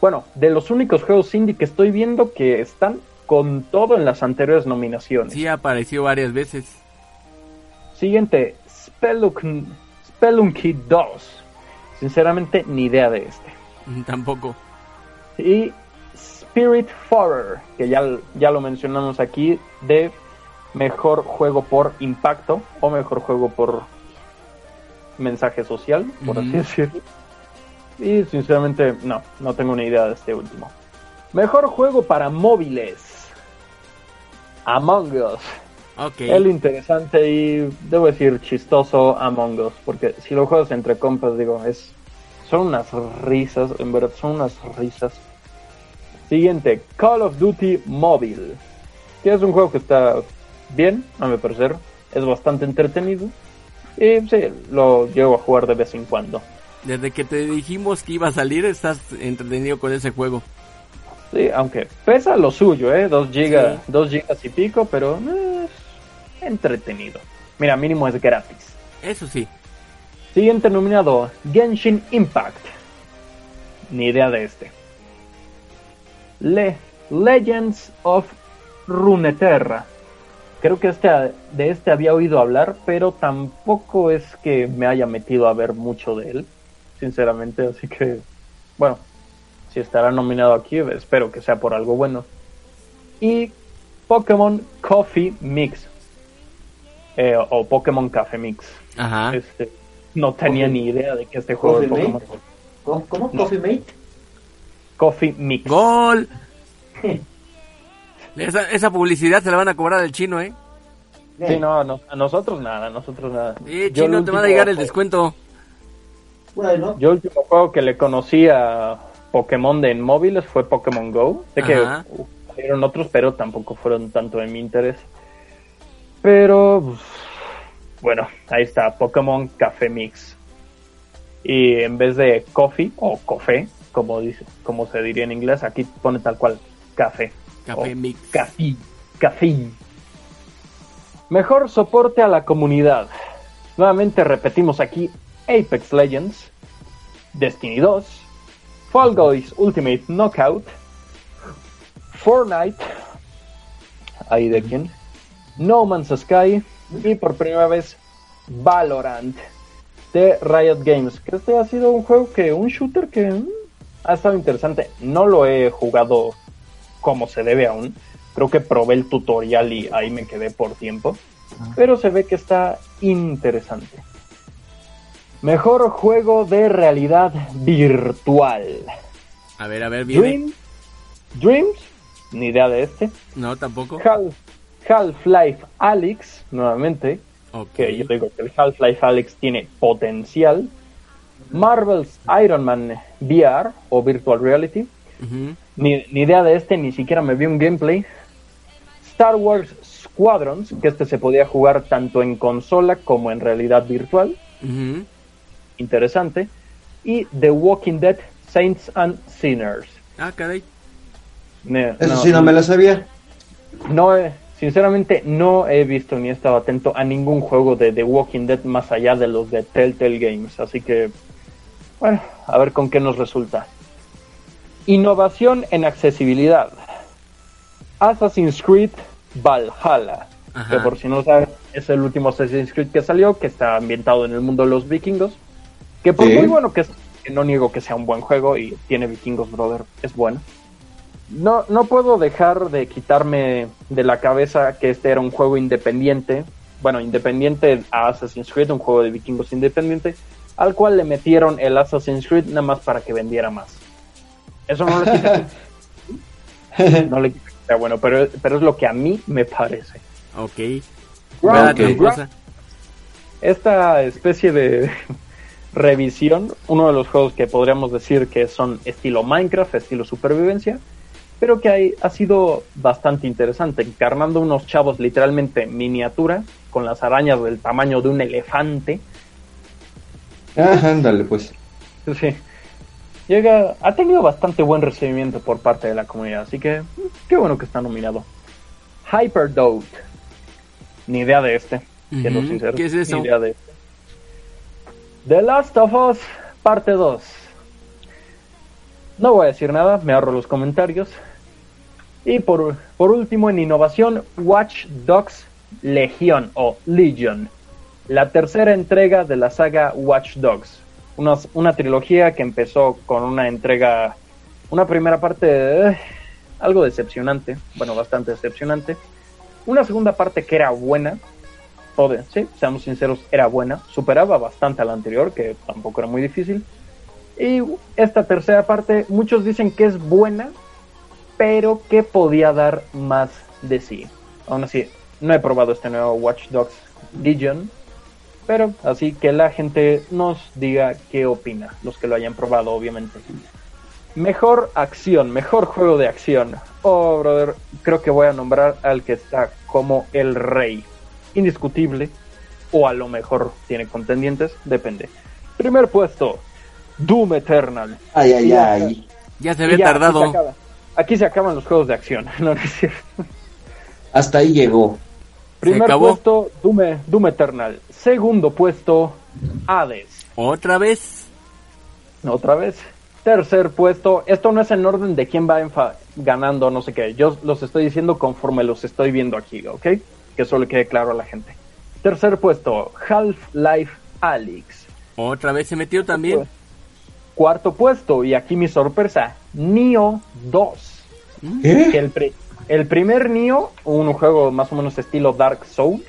bueno, de los únicos juegos indie que estoy viendo que están con todo en las anteriores nominaciones. Sí, apareció varias veces. Siguiente, Spelunk, Spelunky 2. Sinceramente, ni idea de este. *laughs* Tampoco. Y Spirit Forer, que ya, ya lo mencionamos aquí, de mejor juego por impacto o mejor juego por mensaje social, por así decirlo. Y sinceramente, no, no tengo ni idea de este último. Mejor juego para móviles. Among Us. Lo interesante y debo decir chistoso Among Us, porque si lo juegas entre compas, digo, es son unas risas, en verdad son unas risas. Siguiente, Call of Duty Mobile, que es un juego que está bien, a mi parecer, es bastante entretenido y sí, lo llevo a jugar de vez en cuando. Desde que te dijimos que iba a salir, estás entretenido con ese juego. Sí, aunque pesa lo suyo, ¿eh? 2 gigas, Sí. dos gigas y pico, pero eh, entretenido. Mira, mínimo es gratis. Eso sí. Siguiente nominado, Genshin Impact. Ni idea de este. Le Legends of Runeterra. Creo que este, de este había oído hablar, pero tampoco es que me haya metido a ver mucho de él, sinceramente. Así que, bueno, si estará nominado aquí, espero que sea por algo bueno. Y Pokémon Coffee Mix. Eh, o Pokémon Café Mix. Ajá. Este, no tenía Coffee- ni idea de que este juego de Coffee Pokémon Mate. ¿Cómo? ¿Cómo? No. ¿Coffee Mate? Coffee Mix. ¡Gol! *laughs* Esa, esa publicidad se la van a cobrar al chino, ¿eh? Sí, no, no, a nosotros nada, a nosotros nada. Sí, Yo chino, te van a llegar el descuento. Bueno, Yo el último juego que le conocí a Pokémon de en móviles fue Pokémon Go. Sé que Ajá. uh, salieron otros, pero tampoco fueron tanto de mi interés. Pero, pues, bueno, ahí está, Pokémon Café Mix. Y en vez de coffee o café, como dice, como se diría en inglés, aquí pone tal cual café. Café Mix. Café. Café. Mejor soporte a la comunidad. Nuevamente repetimos aquí Apex Legends, Destiny 2, Fall Guys Ultimate Knockout, Fortnite, ahí de quién, No Man's Sky y por primera vez Valorant de Riot Games. Que este ha sido un juego que, un shooter que mm, ha estado interesante. No lo he jugado como se debe aún. Creo que probé el tutorial y ahí me quedé por tiempo. Pero se ve que está interesante. Mejor juego de realidad virtual. A ver, a ver, viene. Dream, Dreams, ni idea de este. No, tampoco. Half, Half-Life Alyx, nuevamente. Ok. Que yo digo que el Half-Life Alyx tiene potencial. Marvel's Iron Man VR o Virtual Reality. Ni, ni idea de este, ni siquiera me vi un gameplay. Star Wars Squadrons, que este se podía jugar tanto en consola como en realidad virtual. Interesante. Y The Walking Dead Saints and Sinners. Ah, caray. Ne- eso sí no me la sabía. no he- sinceramente no he visto ni he estado atento a ningún juego de The Walking Dead más allá de los de Telltale Games. Así que, bueno, a ver con qué nos resulta. Innovación en accesibilidad. Assassin's Creed Valhalla. Ajá. Que por si no sabes, es el último Assassin's Creed que salió, que está ambientado en el mundo de los vikingos. Que por Sí. muy bueno que es, que no niego que sea un buen juego y tiene vikingos, brother, es bueno. No, no puedo dejar de quitarme de la cabeza que este era un juego independiente, bueno, independiente a Assassin's Creed, un juego de vikingos independiente, al cual le metieron el Assassin's Creed nada más para que vendiera más. Eso no le quita *laughs* no le quita que sea bueno, pero, pero es lo que a mí me parece. Ok. Ground- tramposa. esta especie de revisión, uno de los juegos que podríamos decir que son estilo Minecraft, estilo supervivencia, pero que hay- ha sido bastante interesante, encarnando unos chavos literalmente miniatura, con las arañas del tamaño de un elefante. Ah, ándale, pues. Sí. Llega, ha tenido bastante buen recibimiento por parte de la comunidad, así que mm, qué bueno que está nominado. Hyperdote. Ni idea de este, siendo sincero. ¿Qué es eso? Ni idea de este. The Last of Us, parte 2. No voy a decir nada, me ahorro los comentarios. Y por, por último, en innovación, Watch Dogs Legion o Legion. La tercera entrega de la saga Watch Dogs. Una, una trilogía que empezó con una entrega, una primera parte eh, algo decepcionante, bueno, bastante decepcionante. Una segunda parte que era buena, joder, sí, seamos sinceros, era buena, superaba bastante a la anterior, que tampoco era muy difícil. Y esta tercera parte, muchos dicen que es buena, pero que podía dar más de sí. Aún así, no he probado este nuevo Watch Dogs Legion, pero así que la gente nos diga qué opina, los que lo hayan probado, obviamente. Mejor acción, mejor juego de acción. Oh, brother, creo que voy a nombrar al que está como el rey. Indiscutible, o a lo mejor tiene contendientes, depende. Primer puesto, Doom Eternal. Ay, ay, ay. Ya se había ya, Aquí se, tardado. Aquí se acaban los juegos de acción, *laughs* no, no es cierto. Hasta ahí llegó. Primer acabó. puesto, Doom, Doom Eternal. Segundo puesto, Hades. Otra vez. Otra vez. Tercer puesto, esto no es en orden de quién va enfa- ganando, no sé qué. Yo los estoy diciendo conforme los estoy viendo aquí, ¿ok? Que eso le quede claro a la gente. Tercer puesto, Half-Life Alyx. Otra vez se metió también. Cuarto puesto, y aquí mi sorpresa, Neo 2. ¿Qué? Que el, pri- el primer Neo, un juego más o menos estilo Dark Souls,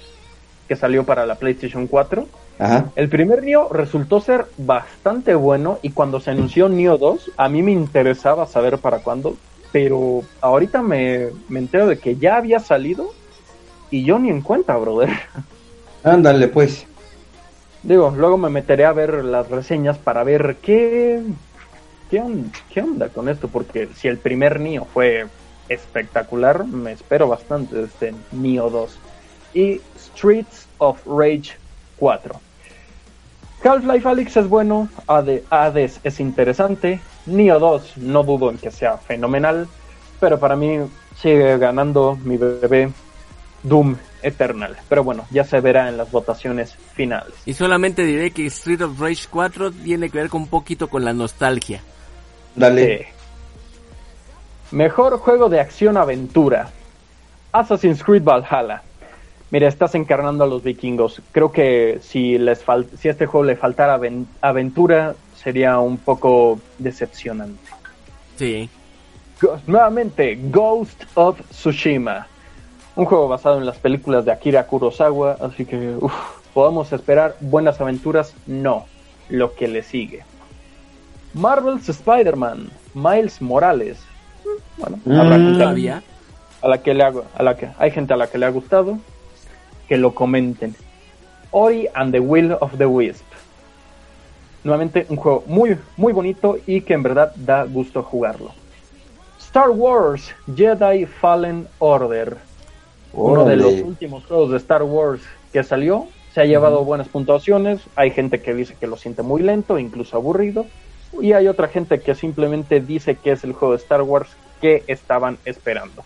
que salió para la PlayStation 4, Ajá. el primer Neo resultó ser bastante bueno y cuando se anunció Neo 2, a mí me interesaba saber para cuándo pero ahorita me, me entero de que ya había salido y yo ni en cuenta, brother. Ándale, pues. Digo, luego me meteré a ver las reseñas para ver qué, qué, qué onda con esto, porque si el primer Nio fue espectacular, me espero bastante de este Nio 2. Y Streets of Rage 4. Half-Life Alyx es bueno, Ade- Hades es interesante, Nio 2 no dudo en que sea fenomenal, pero para mí sigue ganando mi bebé Doom Eternal. Pero bueno, ya se verá en las votaciones finales. Y solamente diré que Street of Rage 4 tiene que ver con un poquito con la nostalgia. Dale. Sí. Mejor juego de acción-aventura. Assassin's Creed Valhalla. Mira, estás encarnando a los vikingos. Creo que si les fal- si a este juego le faltara aven- aventura, sería un poco decepcionante. Sí. Go- nuevamente, Ghost of Tsushima. Un juego basado en las películas de Akira Kurosawa, así que uf, podemos esperar buenas aventuras. No, lo que le sigue. Marvel's Spider-Man, Miles Morales. Mm, Bueno, habrá Mm. gente a la que le hago, a la que hay gente a la que le ha gustado, que lo comenten. Ori and the Will of the Wisp. Nuevamente un juego muy muy bonito y que en verdad da gusto jugarlo. Star Wars Jedi Fallen Order. Uno de los últimos juegos de Star Wars que salió. Se ha llevado buenas puntuaciones. Hay gente que dice que lo siente muy lento, incluso aburrido. Y hay otra gente que simplemente dice que es el juego de Star Wars que estaban esperando.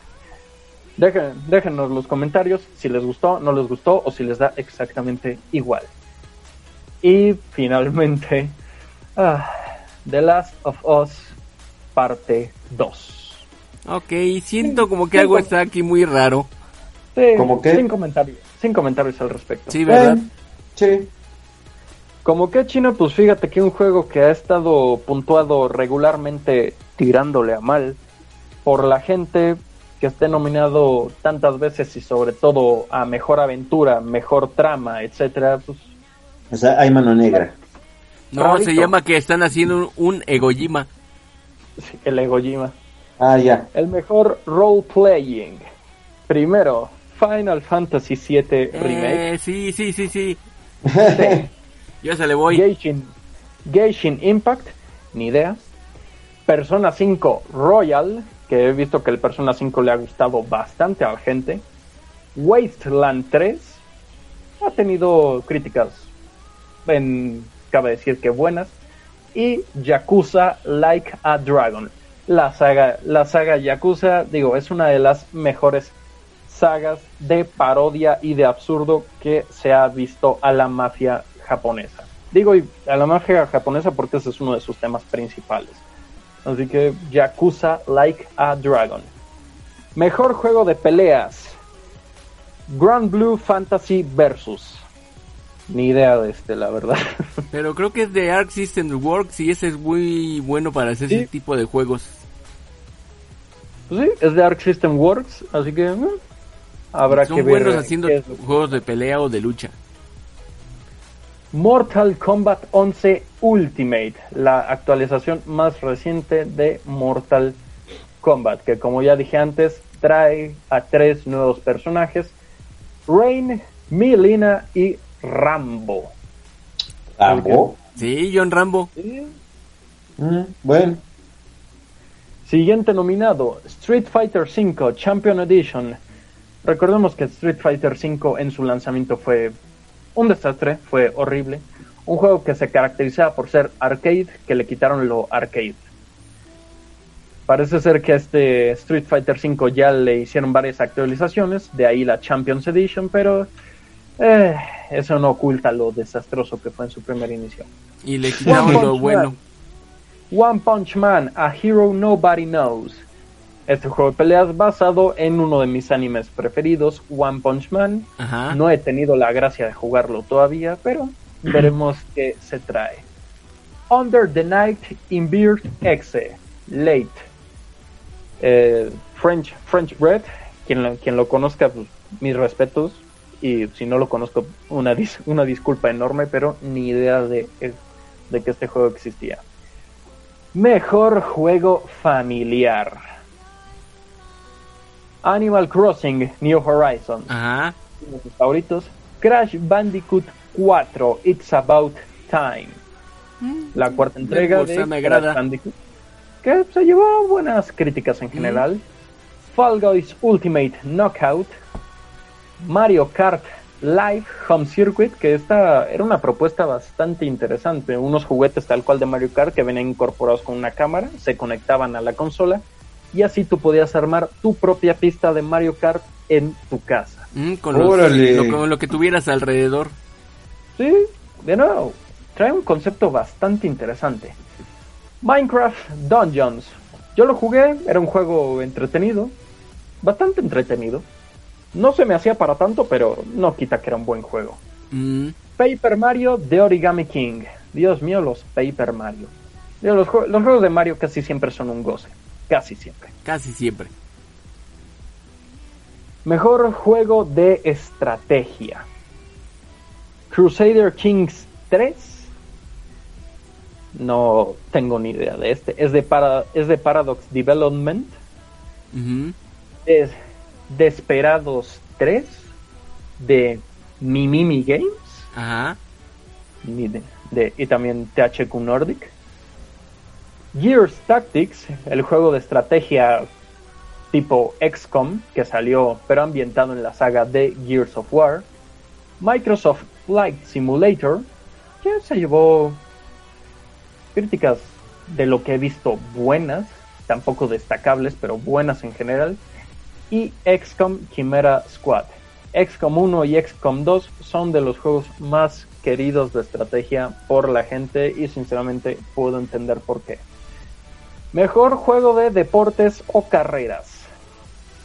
Dejen, déjenos los comentarios si les gustó, no les gustó o si les da exactamente igual. Y finalmente, *laughs* ah, The Last of Us parte 2. Ok, siento como que algo está aquí muy raro. Sí, ¿Cómo qué? Sin comentarios, sin comentarios al respecto. Sí, ¿verdad? Eh, sí. Como que Chino, pues fíjate que un juego que ha estado puntuado regularmente tirándole a mal por la gente que esté nominado tantas veces y sobre todo a mejor aventura, mejor trama, etcétera, pues O sea, hay mano negra. No, Rarito. se llama que están haciendo un, un Egojima. sí, el Egojima. Ah, ya. El mejor role playing. Primero, Final Fantasy VII Remake. Eh, sí, sí, sí, sí. Sí. *laughs* Yo se le voy. Genshin, Genshin Impact, ni idea. Persona 5 Royal, que he visto que el Persona 5 le ha gustado bastante a la gente. Wasteland 3 ha tenido críticas, en, cabe decir que buenas. Y Yakuza Like a Dragon. La saga, la saga Yakuza, digo, es una de las mejores sagas de parodia y de absurdo que se ha visto a la mafia japonesa. Digo y a la mafia japonesa porque ese es uno de sus temas principales. Así que Yakuza Like a Dragon. Mejor juego de peleas. Grand Blue Fantasy Versus. Ni idea de este, la verdad. *laughs* Pero creo que es de Arc System Works y ese es muy bueno para hacer Sí. ese tipo de juegos. Pues sí, es de Arc System Works, así que mm, habrá Son que ver. buenos haciendo juegos de pelea o de lucha. Mortal Kombat 11 Ultimate, la actualización más reciente de Mortal Kombat, que como ya dije antes, trae a tres nuevos personajes, Rain, Milina y Rambo. ¿Rambo? Sí, John Rambo. Mm, bueno. Siguiente nominado, Street Fighter V Champion Edition. Recordemos que Street Fighter V en su lanzamiento fue un desastre, fue horrible. Un juego que se caracterizaba por ser arcade, que le quitaron lo arcade. Parece ser que a este Street Fighter V ya le hicieron varias actualizaciones, de ahí la Champions Edition, pero eh, eso no oculta lo desastroso que fue en su primer inicio. Y le quitaron lo bueno. Man. One Punch Man, A Hero Nobody Knows. Este juego de peleas basado en uno de mis animes preferidos, One Punch Man. Ajá. No he tenido la gracia de jugarlo todavía, pero veremos qué se trae. Under the Night in Beard Exe, Late. Eh, French, French Bread, quien lo, quien lo conozca, pues, mis respetos. Y si no lo conozco, una, dis- una disculpa enorme, pero ni idea de, de que este juego existía. Mejor juego familiar. Animal Crossing New Horizons. Ajá. Uno de mis favoritos. Crash Bandicoot 4 It's About Time. La cuarta entrega de me agrada. Bandicoot. Que se llevó buenas críticas en general. Fall Guys Ultimate Knockout. Mario Kart Live Home Circuit, que esta era una propuesta bastante interesante. Unos juguetes tal cual de Mario Kart que venían incorporados con una cámara, se conectaban a la consola y así tú podías armar tu propia pista de Mario Kart en tu casa. Mm, con, los- lo, con lo que tuvieras alrededor. Sí, de nuevo, trae un concepto bastante interesante. Minecraft Dungeons. Yo lo jugué, era un juego entretenido, bastante entretenido. No se me hacía para tanto, pero no quita que era un buen juego. Mm, Paper Mario The Origami King. Dios mío, los Paper Mario. Los, los juegos de Mario casi siempre son un goce. Casi siempre. casi siempre. Mejor juego de estrategia. Crusader Kings 3. No tengo ni idea de este. Es de, para, es de Paradox Development. Ujú. Es Desperados 3. De Mimimi Games. Ajá. ni de, de- y también THQ Nordic. Gears Tactics, el juego de estrategia tipo XCOM que salió pero ambientado en la saga de Gears of War. Microsoft Flight Simulator, que se llevó críticas de lo que he visto buenas, tampoco destacables, pero buenas en general. Y XCOM Chimera Squad. XCOM 1 y XCOM 2 son de los juegos más queridos de estrategia por la gente y sinceramente puedo entender por qué. Mejor juego de deportes o carreras.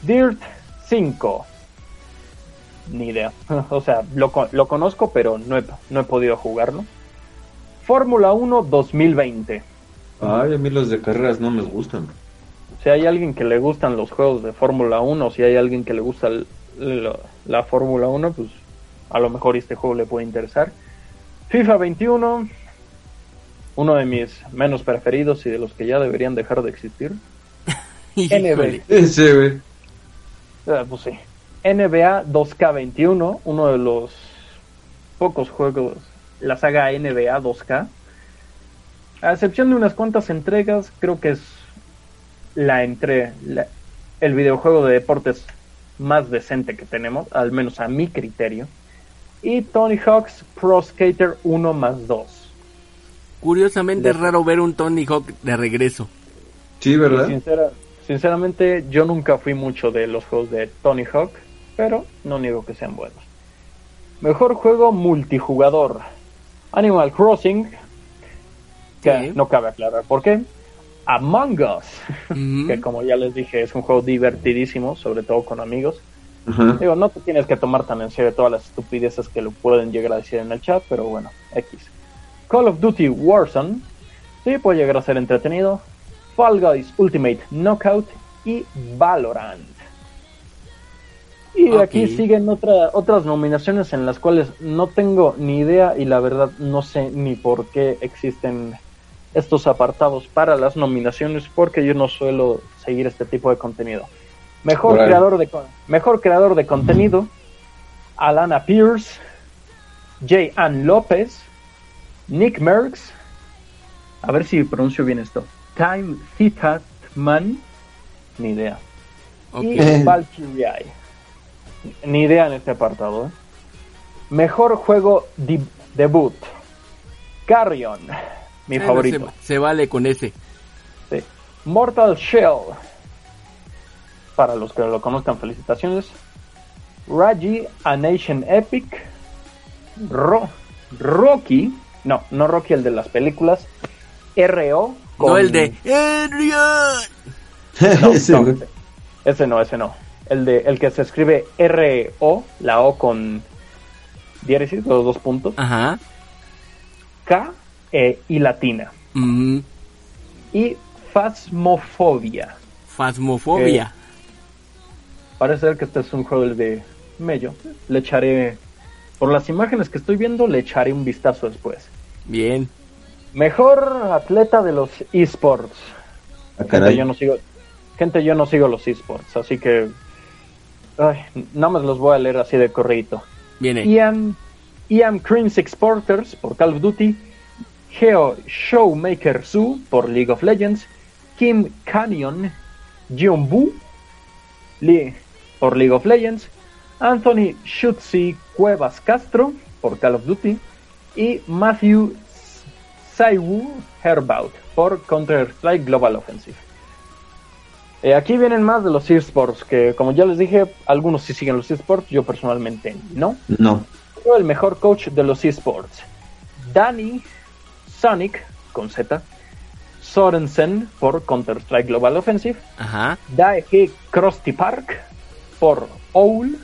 Dirt 5. Ni idea. *laughs* O sea, lo, con- lo conozco, pero no he, no he podido jugarlo. Fórmula 1 2020. Ay, a mí los de carreras no me gustan. Si hay alguien que le gustan los juegos de Fórmula 1, o si hay alguien que le gusta el- la, la Fórmula 1, pues a lo mejor este juego le puede interesar. FIFA 21, uno de mis menos preferidos y de los que ya deberían dejar de existir. *laughs* Güey. Ah, pues sí. NBA 2K21, uno de los pocos juegos, la saga NBA 2K. A excepción de unas cuantas entregas, creo que es la entre la- el videojuego de deportes más decente que tenemos, al menos a mi criterio. Y Tony Hawk's Pro Skater 1 más 2. Curiosamente es raro ver un Tony Hawk de regreso. Sí, ¿verdad? Sincera- sinceramente, yo nunca fui mucho de los juegos de Tony Hawk, pero no niego que sean buenos. Mejor juego multijugador: Animal Crossing, que Sí. no cabe aclarar por qué. Among Us, *laughs* que como ya les dije, es un juego divertidísimo, sobre todo con amigos. Digo, no te tienes que tomar tan en serio todas las estupideces que lo pueden llegar a decir en el chat, pero bueno, X. Call of Duty Warzone, sí, puede llegar a ser entretenido. Fall Guys Ultimate Knockout y Valorant. Y aquí siguen otra, otras nominaciones en las cuales no tengo ni idea y la verdad no sé ni por qué existen estos apartados para las nominaciones porque yo no suelo seguir este tipo de contenido. Mejor creador de mejor creador de contenido Alana Pierce, J. Ann López, Nick Merckx, a ver si pronuncio bien esto. Time Thitatman, ni idea. Y Valkyrie. Ni idea en este apartado. ¿eh? Mejor juego de- debut. Carrion, mi favorito. Se, se vale con ese. Sí. Mortal Shell. Para los que lo conozcan, felicitaciones. Raji, A Nation Epic. Ro- Rocky. No, no Rocky, el de las películas. RO. No con- el de Adrian. No, *laughs* Ese, no, ese, ese no, ese no. El de el que se escribe R-O, la O con diéresis, los dos puntos, Ajá. K E y latina. Y Phasmophobia. Fasmofobia. Parece ser que este es un juego de Mello. Le echaré, por las imágenes que estoy viendo, le echaré un vistazo después. Bien. Mejor atleta de los esports. Ah, Gente, caray. yo no sigo, gente, yo no sigo los esports, así que Ay, nada más los voy a leer así de corrido. Viene. Ian, Ian Crane Exporters por Call of Duty, Geo Showmaker Su por League of Legends, Kim Canyon Jumbu Lee por League of Legends, Anthony Schutzi Cuevas Castro por Call of Duty y Matthew Saiwu Herbaut por Counter-Strike Global Offensive. Eh, aquí vienen más de los esports, que como ya les dije, algunos sí siguen los esports, yo personalmente no. No. Pero el mejor coach de los esports, Danny Sonic, con Z, Sorensen por Counter-Strike Global Offensive, Ajá. Daehe Krusty Park por OWL,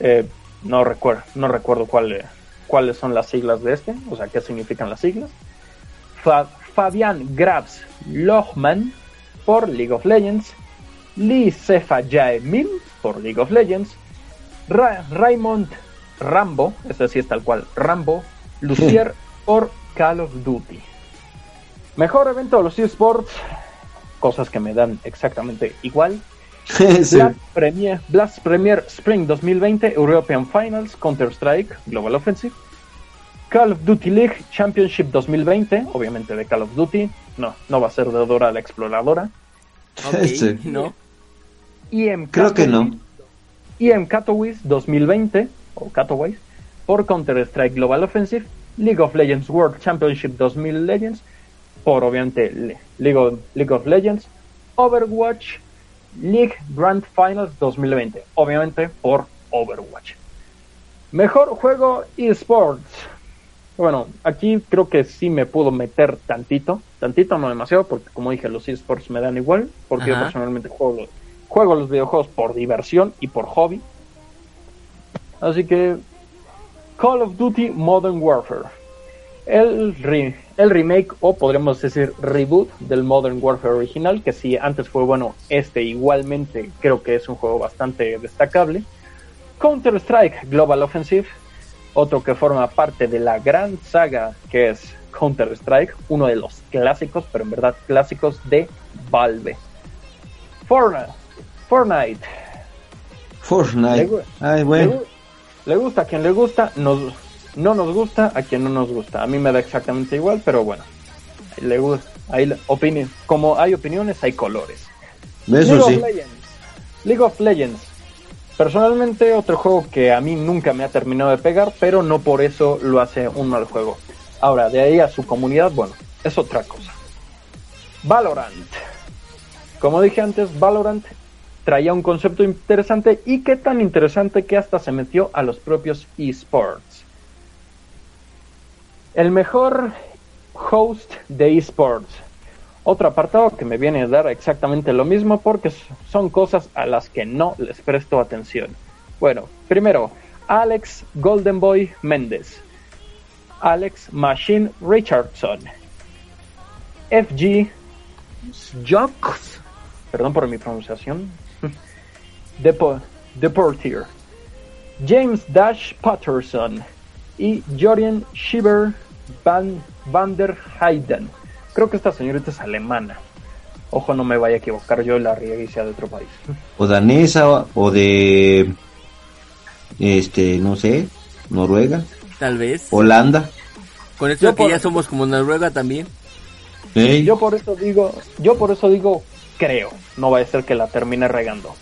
eh, no, recuerdo, no recuerdo cuál, cuáles son las siglas de este, o sea, qué significan las siglas. Fa- Fabian Grabs Lohman por League of Legends, Lee Sefa Jae-min por League of Legends, Ra- Raymond Rambo, ese sí es tal cual, Rambo, Lucier por Call of Duty. Mejor evento de los eSports, cosas que me dan exactamente igual. *laughs* Sí. Blast, Premier, Blast Premier Spring 2020 European Finals Counter-Strike Global Offensive Call of Duty League Championship 2020 obviamente de Call of Duty no, no va a ser de Dora la Exploradora Ok, *laughs* Este. ¿no? EM Creo que no. EM Katowice 2020 o Katowice por Counter-Strike Global Offensive League of Legends World Championship 2000 Legends por obviamente Le- League of, League of Legends Overwatch League Grand Finals 2020 obviamente por Overwatch. Mejor juego eSports. Bueno aquí creo que sí me puedo meter tantito tantito no demasiado porque como dije los eSports me dan igual porque yo personalmente juego los, juego los videojuegos por diversión y por hobby. Así que Call of Duty Modern Warfare. El, re- el remake o podríamos decir reboot del Modern Warfare original, que si antes fue bueno, este igualmente creo que es un juego bastante destacable. Counter-Strike Global Offensive, otro que forma parte de la gran saga que es Counter-Strike, uno de los clásicos, pero en verdad clásicos de Valve. Fortnite, Fortnite Fortnite. Ay, bueno. le gusta a quien le gusta, nos, no nos gusta a quien no nos gusta. A mí me da exactamente igual, pero bueno. Le gusta, hay como hay opiniones, hay colores. Eso League sí. of Legends. League of Legends. Personalmente, otro juego que a mí nunca me ha terminado de pegar, pero no por eso lo hace un mal juego. Ahora, de ahí a su comunidad, bueno, es otra cosa. Valorant. Como dije antes, Valorant traía un concepto interesante y qué tan interesante que hasta se metió a los propios esports. El mejor host de esports. Otro apartado que me viene a dar exactamente lo mismo porque son cosas a las que no les presto atención. Bueno, primero, Alex Goldenboy Méndez. Alex Machine Richardson. FG Jocks. Perdón por mi pronunciación. *laughs* Depo Deportier. James Dash Patterson. Y Jorien Schieber Van, van der Heyden. Creo que esta señorita es alemana. Ojo, no me vaya a equivocar yo la riegue y sea de otro país. O danesa o de. Este, no sé. Noruega. Tal vez. Holanda. Con esto Yo de que por- ya somos como Noruega también. Yo por eso digo, yo por eso digo, creo, no va a ser que la termine regando.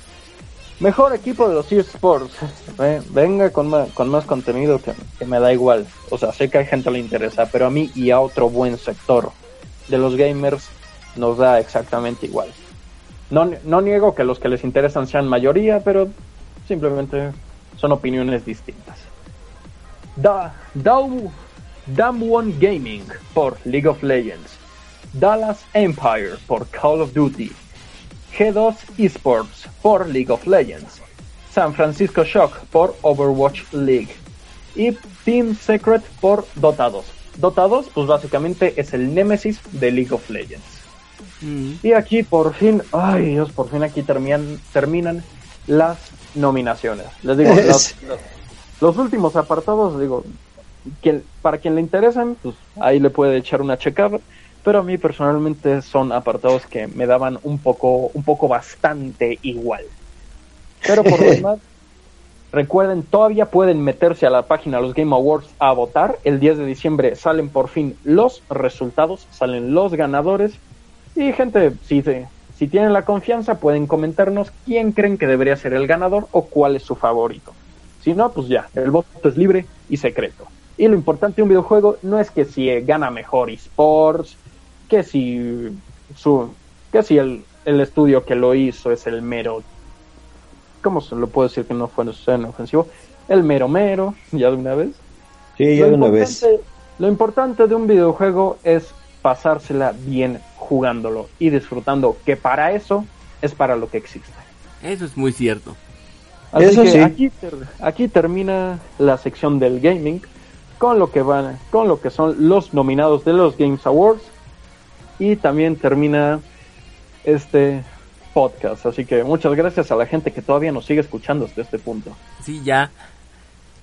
Mejor equipo de los eSports. Eh, venga con más, con más contenido que, me da igual. O sea, sé que a gente le interesa, pero a mí y a otro buen sector de los gamers nos da exactamente igual. No, no niego que los que les interesan sean mayoría, pero simplemente son opiniones distintas. Da, Damwon Gaming por League of Legends. Dallas Empire por Call of Duty, G2 Esports por League of Legends, San Francisco Shock por Overwatch League y Team Secret por Dota 2. Dota 2 pues básicamente es el némesis de League of Legends. Mm. Y aquí por fin, ay Dios, por fin aquí terminan, terminan las nominaciones. Les digo, los, últimos apartados, digo, quien, para quien le interesan, pues ahí le puede echar una checada. Pero a mí personalmente son apartados que me daban un poco, un poco bastante igual. Pero por lo *laughs* demás, recuerden, todavía pueden meterse a la página de los Game Awards a votar. El 10 de diciembre salen por fin los resultados, salen los ganadores. Y gente, si, si tienen la confianza, pueden comentarnos quién creen que debería ser el ganador o cuál es su favorito. Si no, pues ya, el voto es libre y secreto. Y lo importante de un videojuego no es que si gana mejor esports, que si su que si el, el estudio que lo hizo es el mero ¿cómo se lo puedo decir que no fue en ofensivo? El mero mero, *laughs* ya de una vez. Sí, ya Lo de una vez. Lo importante de un videojuego es pasársela bien jugándolo y disfrutando, que para eso es para lo que existe. Eso es muy cierto. Así Eso que sí. aquí, ter- aquí termina la sección del gaming con lo que van, con lo que son los nominados de los Games Awards y también termina este podcast. Así que muchas gracias a la gente que todavía nos sigue escuchando hasta este punto. Sí, ya.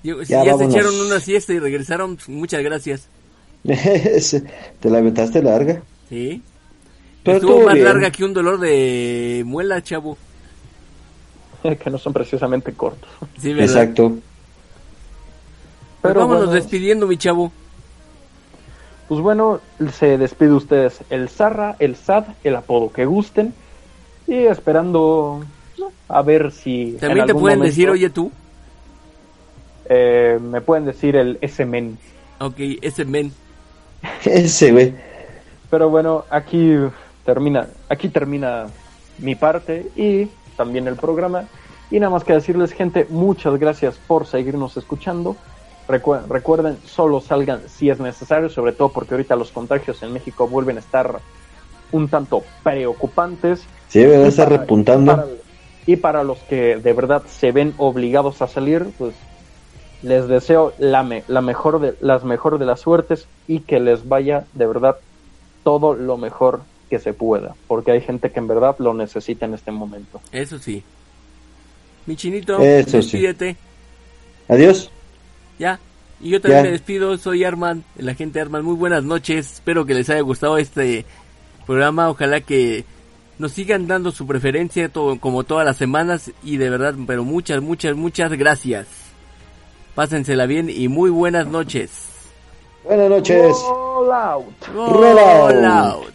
Yo- si Ya, ya, se echaron una siesta y regresaron, pues, muchas gracias. *laughs* Te la aventaste larga. Sí. Pero Estuvo más bien. larga que un dolor de muela, chavo. *laughs* que no son precisamente cortos. Sí, ¿verdad? Exacto. Pero Pero vámonos bueno, despidiendo, mi chavo. Pues bueno, se despide ustedes el Zarra, el Sad, el apodo que gusten y esperando a ver si en También te pueden momento, decir, oye tú. eh, me pueden decir el S-Men. Ok, ese men. *laughs* Ese, güey. Pero bueno, aquí termina, aquí termina mi parte y también el programa. Y nada más que decirles, gente, muchas gracias por seguirnos escuchando. Recu- recuerden, solo salgan si es necesario, sobre todo porque ahorita los contagios en México vuelven a estar un tanto preocupantes. Sí, repuntando. Y para, y para los que de verdad se ven obligados a salir, pues les deseo la, me- la mejor de las mejor de las suertes y que les vaya de verdad todo lo mejor que se pueda, porque hay gente que en verdad lo necesita en este momento. Eso sí. Mi chinito, Eso sí. Adiós. Ya. Y yo también Ya. me despido, soy Arman, el agente Arman. Muy buenas noches, espero que les haya gustado este programa. Ojalá que nos sigan dando su preferencia to- como todas las semanas y de verdad, pero muchas, muchas, muchas gracias. Pásensela bien y muy buenas noches. Buenas noches. Roll out. Roll out. Roll out.